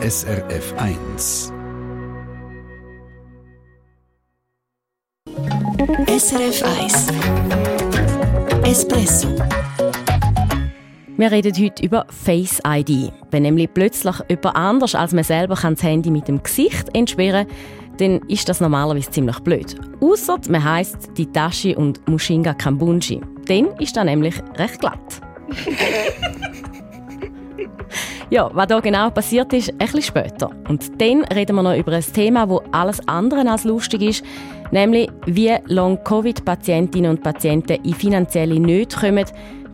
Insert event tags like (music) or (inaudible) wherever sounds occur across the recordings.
SRF 1. SRF 1 Espresso wir reden heute über Face ID. Wenn nämlich plötzlich jemand anders als man selber kann das Handy mit dem Gesicht entsperren dann ist das normalerweise ziemlich blöd. Außer man heisst Ditashi und Mushinga Kambunji. Dann ist das nämlich recht glatt. (laughs) ja, was da genau passiert ist, ein bisschen später. Und dann reden wir noch über ein Thema, das alles andere als lustig ist, nämlich wie Long-Covid-Patientinnen und Patienten in finanzielle Nöte kommen,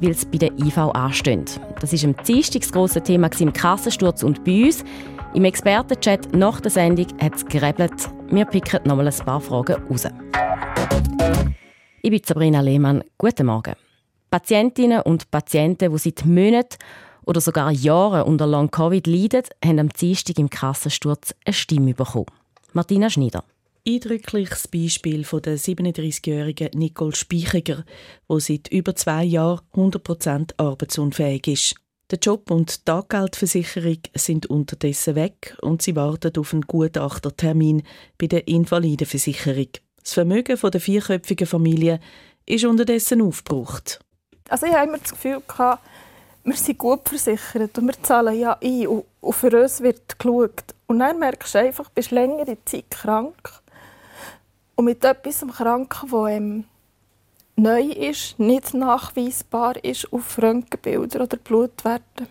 weil es bei der IV ansteht. Das ist am Dienstag das grosse Thema im Kassensturz und bei uns. Im Expertenchat nach der Sendung hat es gerebelt. Wir picken nochmal ein paar Fragen raus. Ich bin Sabrina Lehmann. Guten Morgen. Patientinnen und Patienten, die seit Monaten oder sogar Jahren unter Long-Covid leiden, haben am Dienstag im Kassensturz eine Stimme bekommen. Martina Schneider eindrückliches Beispiel von der 37-jährigen Nicole Speichiger, die seit über zwei Jahren 100% arbeitsunfähig ist. Der Job und die Taggeldversicherung sind unterdessen weg und sie wartet auf einen Gutachtertermin bei der Invalidenversicherung. Das Vermögen der vierköpfigen Familie ist unterdessen aufgebraucht. Also ich habe immer das Gefühl, gehabt, wir sind gut versichert und wir zahlen ja ein und für uns wird geschaut. Und dann merkst du einfach, du bist längere Zeit krank und mit etwas am Kranken, das ähm, neu ist, nicht nachweisbar ist auf Röntgenbildern oder Blutwerten.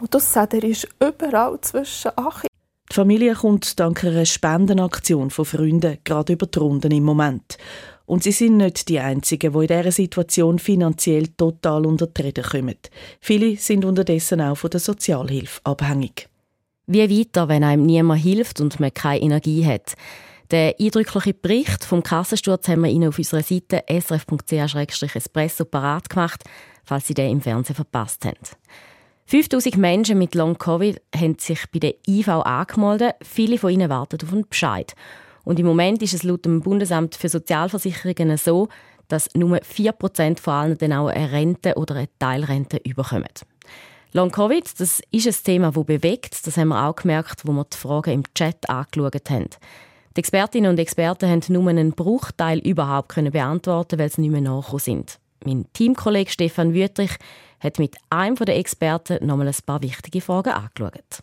Und das er ist überall zwischen Ach. Die Familie kommt dank einer Spendenaktion von Freunden gerade über die Runden im Moment. Und sie sind nicht die Einzigen, die in dieser Situation finanziell total unter die Räder kommen. Viele sind unterdessen auch von der Sozialhilfe abhängig. Wie weiter, wenn einem niemand hilft und man keine Energie hat? Den eindrücklichen Bericht vom Kassensturz haben wir Ihnen auf unserer Seite srf.ch-espresso parat gemacht, falls Sie den im Fernsehen verpasst haben. 5000 Menschen mit Long-Covid haben sich bei der IV angemeldet. Viele von ihnen warten auf einen Bescheid. Und im Moment ist es laut dem Bundesamt für Sozialversicherungen so, dass nur 4% von allen dann auch eine Rente oder eine Teilrente überkommen. Long-Covid, das ist ein Thema, das bewegt. Das haben wir auch gemerkt, wo wir die Fragen im Chat angeschaut haben. Die Expertinnen und Experten haben nur einen Bruchteil überhaupt können beantworten, weil sie nicht mehr nachgekommen sind. Mein Teamkollege Stefan Wüttrich hat mit einem der Experten noch mal ein paar wichtige Fragen angeschaut.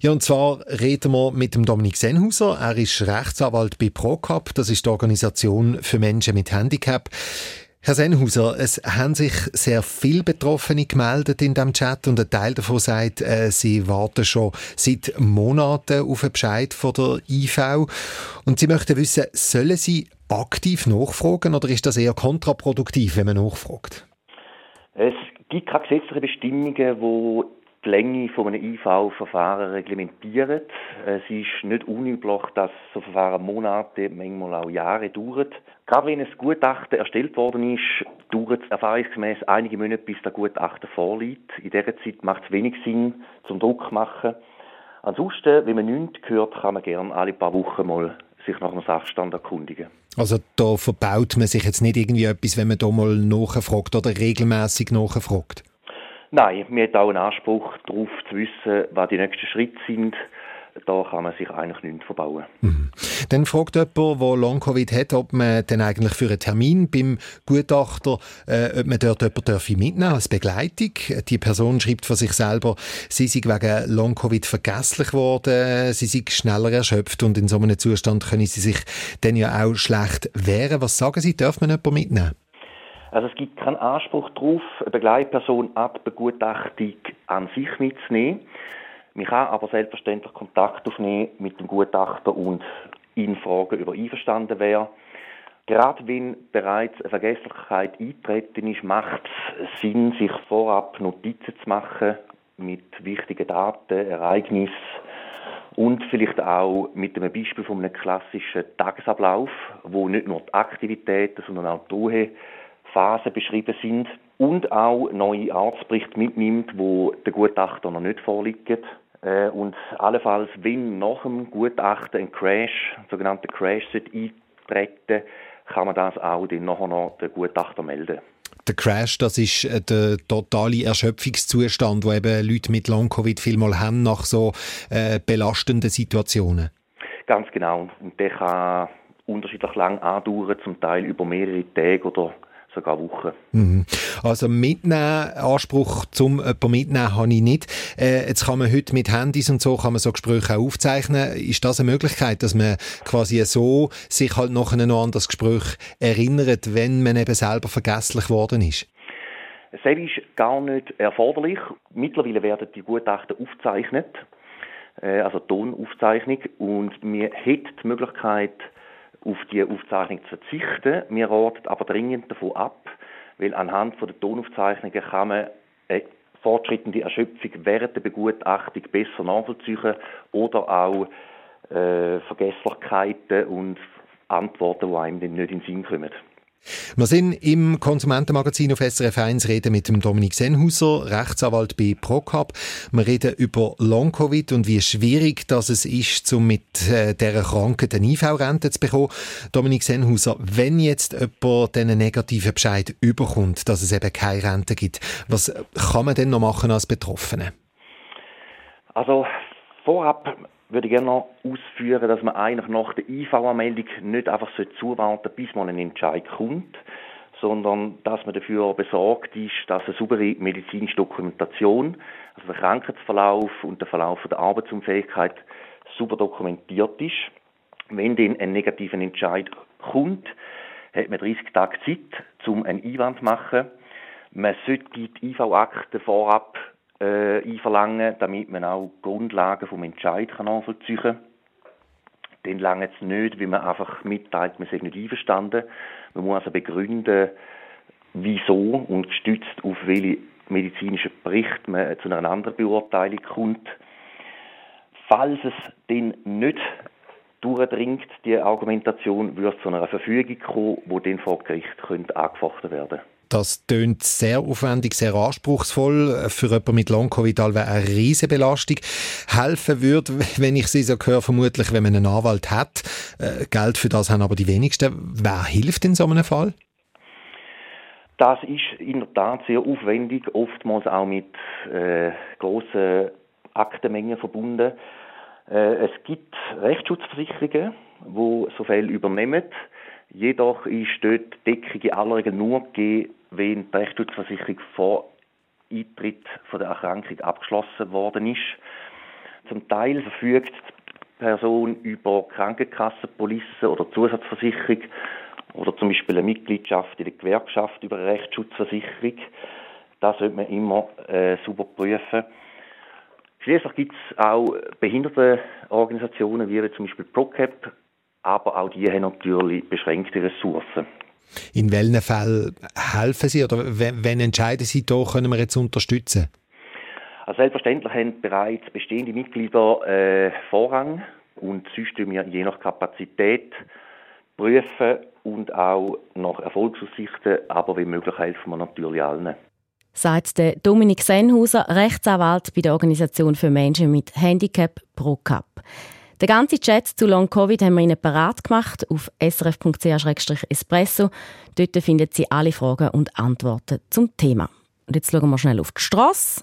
Ja, und zwar reden wir mit dem Dominik Senhauser. Er ist Rechtsanwalt bei ProCap. Das ist die Organisation für Menschen mit Handicap. Herr Senhauser, es haben sich sehr viele Betroffene gemeldet in dem Chat und ein Teil davon sagt, äh, sie warten schon seit Monaten auf einen Bescheid von der IV und sie möchten wissen, sollen sie aktiv nachfragen oder ist das eher kontraproduktiv, wenn man nachfragt? Es gibt keine gesetzlichen Bestimmungen, die die Länge von einem IV-Verfahren reglementieren. Es ist nicht unüblich, dass so Verfahren Monate, manchmal auch Jahre dauert. Gerade wenn ein Gutachten erstellt worden ist, dauert es erfahrungsgemäß einige Monate, bis der Gutachten vorliegt. In dieser Zeit macht es wenig Sinn, zum Druck zu machen. Ansonsten, wenn man nichts hört, kann man gerne alle paar Wochen mal sich nach einem Sachstand erkundigen. Also da verbaut man sich jetzt nicht irgendwie etwas, wenn man da mal nachfragt oder regelmäßig nachfragt? Nein, wir haben auch einen Anspruch darauf zu wissen, was die nächsten Schritte sind. Da kann man sich eigentlich nichts verbauen. Mhm. Dann fragt jemand, der Long-Covid hat, ob man dann eigentlich für einen Termin beim Gutachter, äh, ob man dort jemanden mitnehmen als Begleitung. Die Person schreibt von sich selber, sie sei wegen Long-Covid vergesslich geworden, sie sei schneller erschöpft und in so einem Zustand können sie sich dann ja auch schlecht wehren. Was sagen Sie, darf man jemanden mitnehmen? Also es gibt keinen Anspruch darauf, eine Begleitperson ab Begutachtung an sich mitzunehmen. Man kann aber selbstverständlich Kontakt aufnehmen mit dem Gutachter und ihn fragen, ob er einverstanden wäre. Gerade wenn bereits eine Vergesslichkeit eintreten ist, macht es Sinn, sich vorab Notizen zu machen mit wichtigen Daten, Ereignissen und vielleicht auch mit einem Beispiel von einem klassischen Tagesablauf, wo nicht nur die Aktivitäten, sondern auch die Ruhe Phasen beschrieben sind und auch neue Arztberichte mitnimmt, wo der Gutachter noch nicht vorliegt. Äh, und allenfalls, wenn nach dem Gutachten ein Crash, ein sogenannter Crash eintreten kann man das auch dann nachher noch den Gutachter melden. Der Crash, das ist äh, der totale Erschöpfungszustand, wo eben Leute mit Long-Covid vielmal haben nach so äh, belastenden Situationen. Ganz genau. Und der kann unterschiedlich lang andauern, zum Teil über mehrere Tage oder sogar Wochen. Mhm. Also mitnehmen, Anspruch zum jemanden mitnehmen habe ich nicht. Äh, jetzt kann man heute mit Handys und so kann man so Gespräche auch aufzeichnen. Ist das eine Möglichkeit, dass man quasi so sich halt noch an das Gespräch erinnert, wenn man eben selber vergesslich geworden ist? Es ist gar nicht erforderlich. Mittlerweile werden die Gutachten aufgezeichnet, äh, also Tonaufzeichnung, und wir hätten die Möglichkeit, auf die Aufzeichnung zu verzichten. Wir raten aber dringend davon ab, weil anhand der Tonaufzeichnungen kann man eine fortschreitende Erschöpfung während der Begutachtung besser nachvollziehen oder auch äh, Vergesslichkeiten und Antworten, die einem nicht in den Sinn kommen. Wir sind im Konsumentenmagazin auf SRF 1 reden mit dem Dominik Senhauser, Rechtsanwalt bei Procap. Wir reden über Long-Covid und wie schwierig das es ist, um mit äh, dieser Krankheit eine IV-Rente zu bekommen. Dominik Senhauser, wenn jetzt jemand diesen negativen Bescheid überkommt, dass es eben keine Rente gibt, was kann man denn noch machen als Betroffene? Also vorab würde gerne noch ausführen, dass man eigentlich nach der IV-Anmeldung nicht einfach zuwarten bis man ein Entscheid kommt, sondern dass man dafür besorgt ist, dass eine saubere medizinische Dokumentation, also der Krankheitsverlauf und der Verlauf der Arbeitsunfähigkeit super dokumentiert ist. Wenn dann ein negativer Entscheid kommt, hat man 30 Tage Zeit, um einen Einwand zu machen. Man sollte die IV-Akte vorab äh, einverlangen, damit man auch Grundlagen vom Entscheid kann nachvollziehen kann. Dann lange es nicht, wie man einfach mitteilt, man sei nicht einverstanden. Man muss also begründen, wieso und gestützt auf welche medizinischen Bericht man zu einer anderen Beurteilung kommt. Falls es dann nicht durchdringt, die Argumentation, würde zu einer Verfügung kommen, die dann vor Gericht angefochten werden könnte. Das tönt sehr aufwendig, sehr anspruchsvoll. Für jemanden mit Long-Covid wäre eine riesige Belastung. Helfen würde, wenn ich Sie so höre, vermutlich, wenn man einen Anwalt hat. Äh, Geld für das haben aber die wenigsten. Wer hilft in so einem Fall? Das ist in der Tat sehr aufwendig, oftmals auch mit äh, grossen Aktenmengen verbunden. Äh, es gibt Rechtsschutzversicherungen, die so Fälle übernehmen. Jedoch ist dort die Deckung in aller Regel nur gegeben, wenn die Rechtsschutzversicherung vor Eintritt von der Erkrankung abgeschlossen worden ist. Zum Teil verfügt die Person über Krankenkassenpolice oder Zusatzversicherung oder zum Beispiel eine Mitgliedschaft in der Gewerkschaft über eine Rechtsschutzversicherung. Das sollte man immer äh, super prüfen. Schließlich gibt es auch Behindertenorganisationen wie zum Beispiel ProCap, aber auch die haben natürlich beschränkte Ressourcen. In welchen Fällen helfen Sie oder wenn entscheiden Sie, da können wir jetzt unterstützen? Also selbstverständlich haben bereits bestehende Mitglieder äh, Vorrang und sonst wir je nach Kapazität prüfen und auch nach Erfolgsaussichten, aber wie möglich helfen wir natürlich allen. Sagt der Dominik Senhauser, Rechtsanwalt bei der Organisation für Menschen mit Handicap ProCap. Den ganzen Chat zu Long Covid haben wir Ihnen parat gemacht auf srf.ch-espresso. Dort finden Sie alle Fragen und Antworten zum Thema. Und jetzt schauen wir schnell auf die Straße.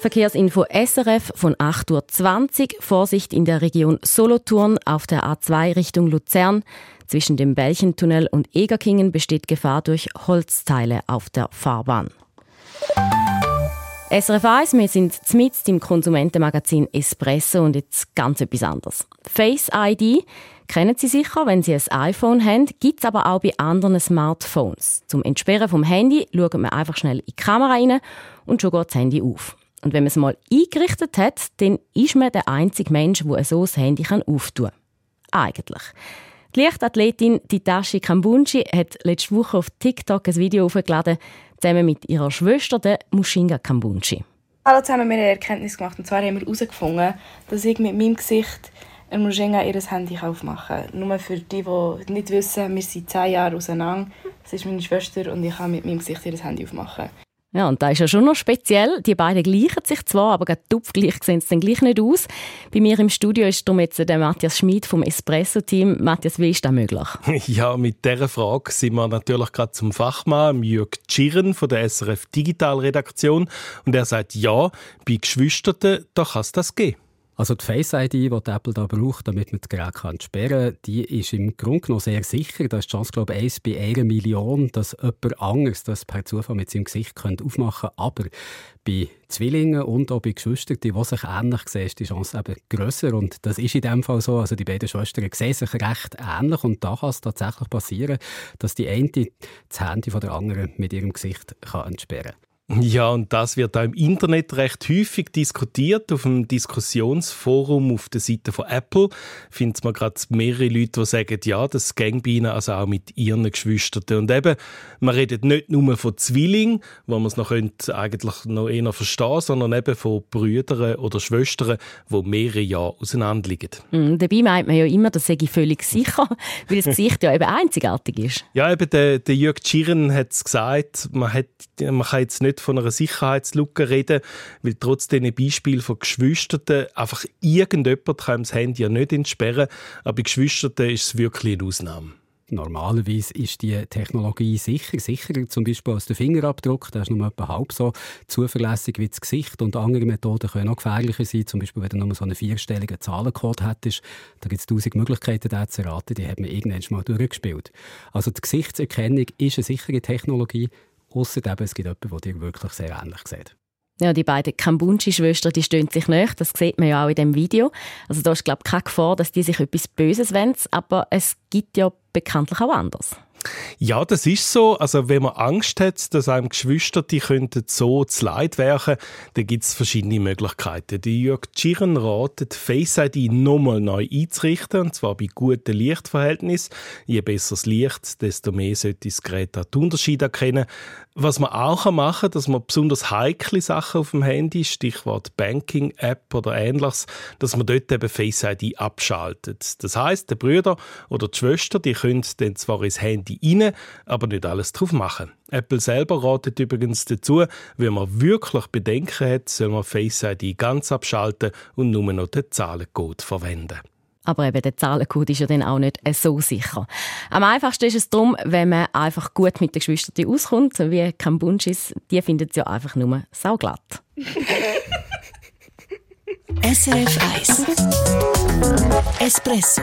Verkehrsinfo SRF von 8.20 Uhr. Vorsicht in der Region Solothurn auf der A2 Richtung Luzern. Zwischen dem Bällchentunnel und Egerkingen besteht Gefahr durch Holzteile auf der Fahrbahn. SRF 1, wir sind mitten im Konsumentenmagazin Espresso und jetzt ganz etwas anderes. Face ID kennen Sie sicher, wenn Sie ein iPhone haben, gibt es aber auch bei anderen Smartphones. Zum Entsperren vom Handy schaut man einfach schnell in die Kamera rein und schon geht das Handy auf. Und wenn man es mal eingerichtet hat, dann ist man der einzige Mensch, der so das Handy auftun kann. Eigentlich. Die Leichtathletin Titashi Kambunchi hat letzte Woche auf TikTok ein Video hochgeladen, zusammen mit ihrer Schwester, der Mushinga Kambunchi. Hallo zusammen, wir haben eine Erkenntnis gemacht. Und zwar haben wir herausgefunden, dass ich mit meinem Gesicht ein Mushinga ihr Handy aufmachen kann. Nur für die, die nicht wissen, wir sind zehn Jahre auseinander. Das ist meine Schwester und ich kann mit meinem Gesicht ihr Handy aufmachen. Ja, und da ist ja schon noch speziell. Die beiden gleichen sich zwar, aber tupfgleich sehen sie dann gleich nicht aus. Bei mir im Studio ist darum jetzt der Matthias Schmid vom Espresso-Team. Matthias, wie ist das möglich? (laughs) Ja, mit dieser Frage sind wir natürlich gerade zum Fachmann, Jörg Tschirren von der SRF Digital-Redaktion. Und er sagt, ja, bei Geschwisterten, da kann es das geben. Also die Face ID, die, die Apple da braucht, damit man das Gerät kann sperren kann, die ist im Grunde genommen sehr sicher. Da ist die Chance, glaube ich, 1 bei einer Million, dass jemand anderes das per Zufall mit seinem Gesicht aufmachen könnte. Aber bei Zwillingen und auch bei Geschwistern, die sich ähnlich sehen, ist die Chance eben grösser. Und das ist in dem Fall so. Also die beiden Schwestern sehen sich recht ähnlich. Und da kann es tatsächlich passieren, dass die eine das Handy von der anderen mit ihrem Gesicht kann entsperren kann. Ja, und das wird auch im Internet recht häufig diskutiert. Auf dem Diskussionsforum auf der Seite von Apple findet man gerade mehrere Leute, die sagen, ja, das geht bei ihnen also auch mit ihren Geschwistern. Und eben, man redet nicht nur von Zwillingen, wo man es noch könnte, eigentlich noch eher verstehen sondern eben von Brüdern oder Schwestern, die mehrere Jahre auseinander liegen. Mm, dabei meint man ja immer, das sei völlig sicher, (laughs) weil das Gesicht ja eben einzigartig ist. Ja, eben der, der Jörg Tschirren hat es gesagt, man, hat, man kann jetzt nicht nicht von einer Sicherheitslücke reden, weil trotz diesen Beispielen von Geschwisterten einfach irgendjemand kann das Handy ja nicht entsperren, aber bei Geschwisterten ist es wirklich eine Ausnahme. Normalerweise ist die Technologie sicher, sicherer zum Beispiel als der Fingerabdruck. Der ist nur etwa halb so zuverlässig wie das Gesicht. Und andere Methoden können auch gefährlicher sein. Zum Beispiel, wenn du nur so einen vierstelligen Zahlencode hättest, da gibt es tausend Möglichkeiten, den zu erraten. Die hat man irgendwann mal durchgespielt. Also die Gesichtserkennung ist eine sichere Technologie, Ausser eben, es gibt jemanden, der dir wirklich sehr ähnlich sieht. Ja, die beiden Kambunchi-Schwestern, die stehen sich nicht. Das sieht man ja auch in dem Video. Also da ist, glaube ich, keine Gefahr, dass die sich etwas Böses wollen. Aber es gibt ja bekanntlich auch anders. Ja, das ist so. Also wenn man Angst hat, dass einem Geschwister die könnten so zu Leid werden, dann gibt es verschiedene Möglichkeiten. Die Jörg Tschiren ratet, Face ID nochmal neu einzurichten, und zwar bei guten Lichtverhältnissen. Je besser das Licht, desto mehr sollte das Gerät auch die Unterschiede erkennen. Was man auch machen kann, dass man besonders heikle Sachen auf dem Handy, Stichwort Banking-App oder ähnliches, dass man dort eben Face ID abschaltet. Das heißt, der Brüder oder die Schwester, die können dann zwar ins Handy rein, aber nicht alles drauf machen. Apple selber ratet übrigens dazu, wenn man wirklich Bedenken hat, soll man Face ID ganz abschalten und nur noch den Zahlencode verwenden. Aber eben der Zahlencode ist ja dann auch nicht so sicher. Am einfachsten ist es darum, wenn man einfach gut mit den Geschwistern auskommt, wie Kambunschis. Die finden es ja einfach nur sauglatt. (laughs) SRF 1 Espresso